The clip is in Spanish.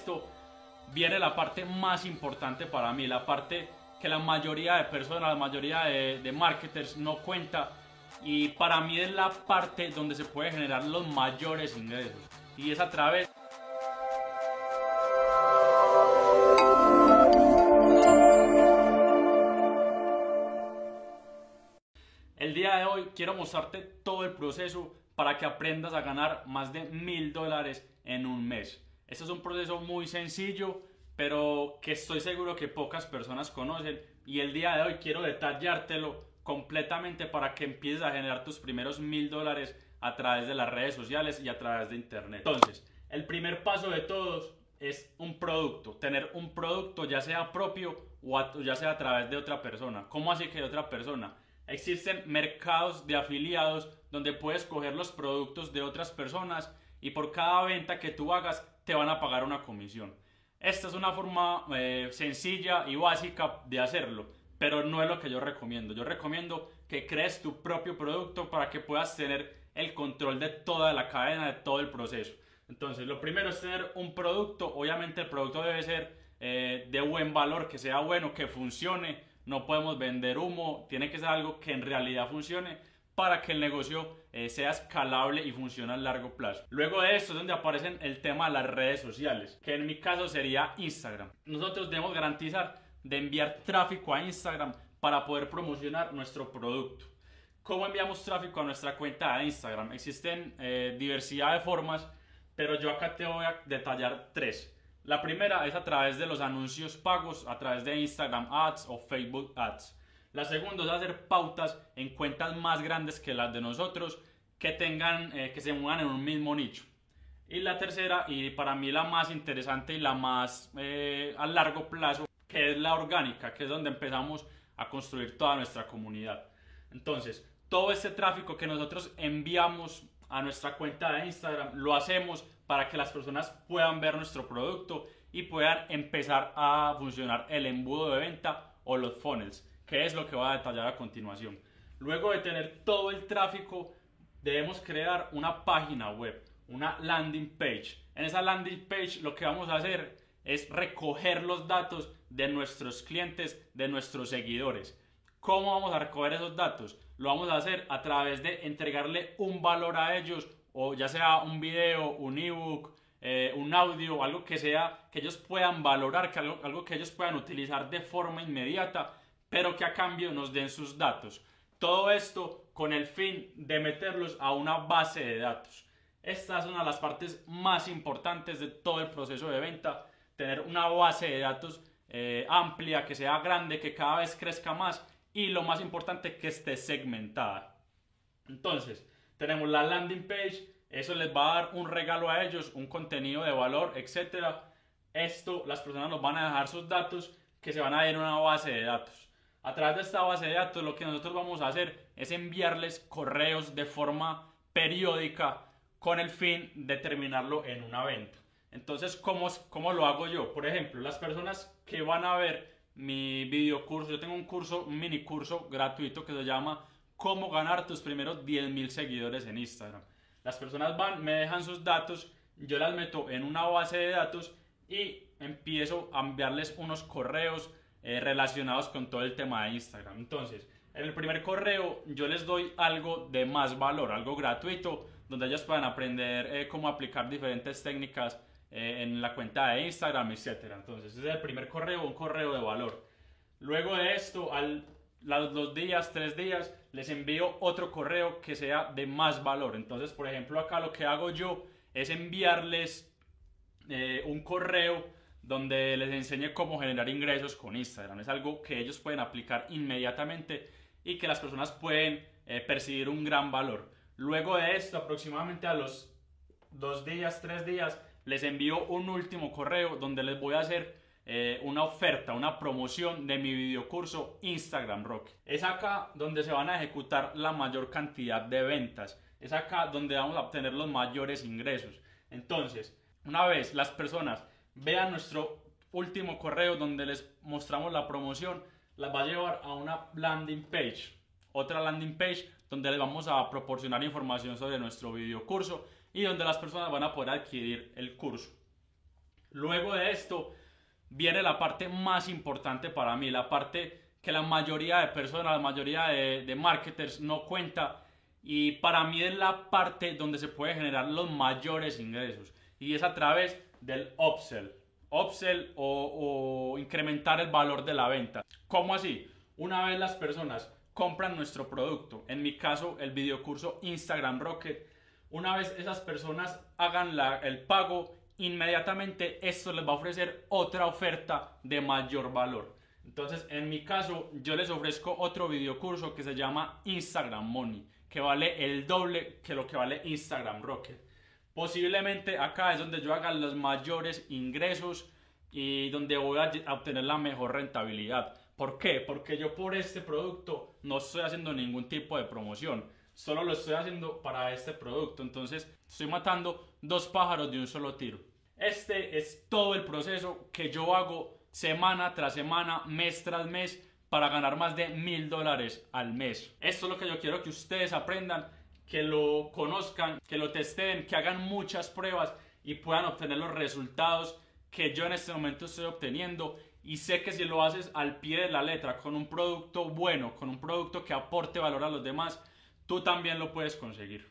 esto viene la parte más importante para mí, la parte que la mayoría de personas, la mayoría de, de marketers no cuenta y para mí es la parte donde se puede generar los mayores ingresos y es a través El día de hoy quiero mostrarte todo el proceso para que aprendas a ganar más de mil dólares en un mes. Este es un proceso muy sencillo, pero que estoy seguro que pocas personas conocen y el día de hoy quiero detallártelo completamente para que empieces a generar tus primeros mil dólares a través de las redes sociales y a través de internet. Entonces, el primer paso de todos es un producto, tener un producto ya sea propio o ya sea a través de otra persona. ¿Cómo así que de otra persona? Existen mercados de afiliados donde puedes coger los productos de otras personas y por cada venta que tú hagas te van a pagar una comisión. Esta es una forma eh, sencilla y básica de hacerlo, pero no es lo que yo recomiendo. Yo recomiendo que crees tu propio producto para que puedas tener el control de toda la cadena, de todo el proceso. Entonces, lo primero es tener un producto. Obviamente el producto debe ser eh, de buen valor, que sea bueno, que funcione no podemos vender humo, tiene que ser algo que en realidad funcione para que el negocio eh, sea escalable y funcione a largo plazo. Luego de esto es donde aparecen el tema de las redes sociales, que en mi caso sería Instagram. Nosotros debemos garantizar de enviar tráfico a Instagram para poder promocionar nuestro producto. ¿Cómo enviamos tráfico a nuestra cuenta de Instagram? Existen eh, diversidad de formas, pero yo acá te voy a detallar tres. La primera es a través de los anuncios pagos, a través de Instagram Ads o Facebook Ads. La segunda es hacer pautas en cuentas más grandes que las de nosotros que tengan, eh, que se muevan en un mismo nicho. Y la tercera, y para mí la más interesante y la más eh, a largo plazo, que es la orgánica, que es donde empezamos a construir toda nuestra comunidad. Entonces, todo este tráfico que nosotros enviamos a nuestra cuenta de Instagram lo hacemos para que las personas puedan ver nuestro producto y puedan empezar a funcionar el embudo de venta o los funnels, que es lo que voy a detallar a continuación. Luego de tener todo el tráfico, debemos crear una página web, una landing page. En esa landing page lo que vamos a hacer es recoger los datos de nuestros clientes, de nuestros seguidores. ¿Cómo vamos a recoger esos datos? Lo vamos a hacer a través de entregarle un valor a ellos o ya sea un video, un ebook, eh, un audio, algo que sea que ellos puedan valorar, que algo, algo que ellos puedan utilizar de forma inmediata, pero que a cambio nos den sus datos. Todo esto con el fin de meterlos a una base de datos. Esta es una de las partes más importantes de todo el proceso de venta, tener una base de datos eh, amplia, que sea grande, que cada vez crezca más y lo más importante, que esté segmentada. Entonces, tenemos la landing page, eso les va a dar un regalo a ellos, un contenido de valor, etc. Esto, las personas nos van a dejar sus datos que se van a ir a una base de datos. A través de esta base de datos lo que nosotros vamos a hacer es enviarles correos de forma periódica con el fin de terminarlo en una venta. Entonces, ¿cómo, ¿cómo lo hago yo? Por ejemplo, las personas que van a ver mi video curso, yo tengo un curso, un mini curso gratuito que se llama cómo ganar tus primeros 10.000 seguidores en Instagram. Las personas van, me dejan sus datos, yo las meto en una base de datos y empiezo a enviarles unos correos eh, relacionados con todo el tema de Instagram. Entonces, en el primer correo yo les doy algo de más valor, algo gratuito, donde ellos puedan aprender eh, cómo aplicar diferentes técnicas eh, en la cuenta de Instagram, etc. Entonces, ese es el primer correo, un correo de valor. Luego de esto, al los dos días, tres días, les envío otro correo que sea de más valor. Entonces, por ejemplo, acá lo que hago yo es enviarles un correo donde les enseñe cómo generar ingresos con Instagram. Es algo que ellos pueden aplicar inmediatamente y que las personas pueden eh, percibir un gran valor. Luego de esto, aproximadamente a los dos días, tres días, les envío un último correo donde les voy a hacer eh, una oferta, una promoción de mi videocurso Instagram Rock. Es acá donde se van a ejecutar la mayor cantidad de ventas. Es acá donde vamos a obtener los mayores ingresos. Entonces, una vez las personas vean nuestro último correo donde les mostramos la promoción, las va a llevar a una landing page. Otra landing page donde les vamos a proporcionar información sobre nuestro videocurso y donde las personas van a poder adquirir el curso. Luego de esto viene la parte más importante para mí, la parte que la mayoría de personas, la mayoría de, de marketers no cuenta y para mí es la parte donde se puede generar los mayores ingresos y es a través del upsell. Upsell o, incrementar el valor de la venta. ¿Cómo así? Una vez las personas compran nuestro producto, en mi caso el videocurso Instagram Rocket, una vez esas personas hagan la, el pago, inmediatamente esto les va a ofrecer otra oferta de mayor valor. Entonces, en mi caso, yo les ofrezco otro videocurso que se llama Instagram Money, que vale el doble que lo que vale Instagram Rocket. Posiblemente acá es donde yo haga los mayores ingresos y donde voy a obtener la mejor rentabilidad. ¿Por qué? Porque yo por este producto no estoy haciendo ningún tipo de promoción. Solo lo estoy haciendo para este producto. Entonces estoy matando dos pájaros de un solo tiro. Este es todo el proceso que yo hago semana tras semana, mes tras mes, para ganar más de mil dólares al mes. Esto es lo que yo quiero que ustedes aprendan, que lo conozcan, que lo testen, que hagan muchas pruebas y puedan obtener los resultados que yo en este momento estoy obteniendo y sé que si lo haces al pie de la letra, con un producto bueno, con un producto que aporte valor a los demás, tú también lo puedes conseguir.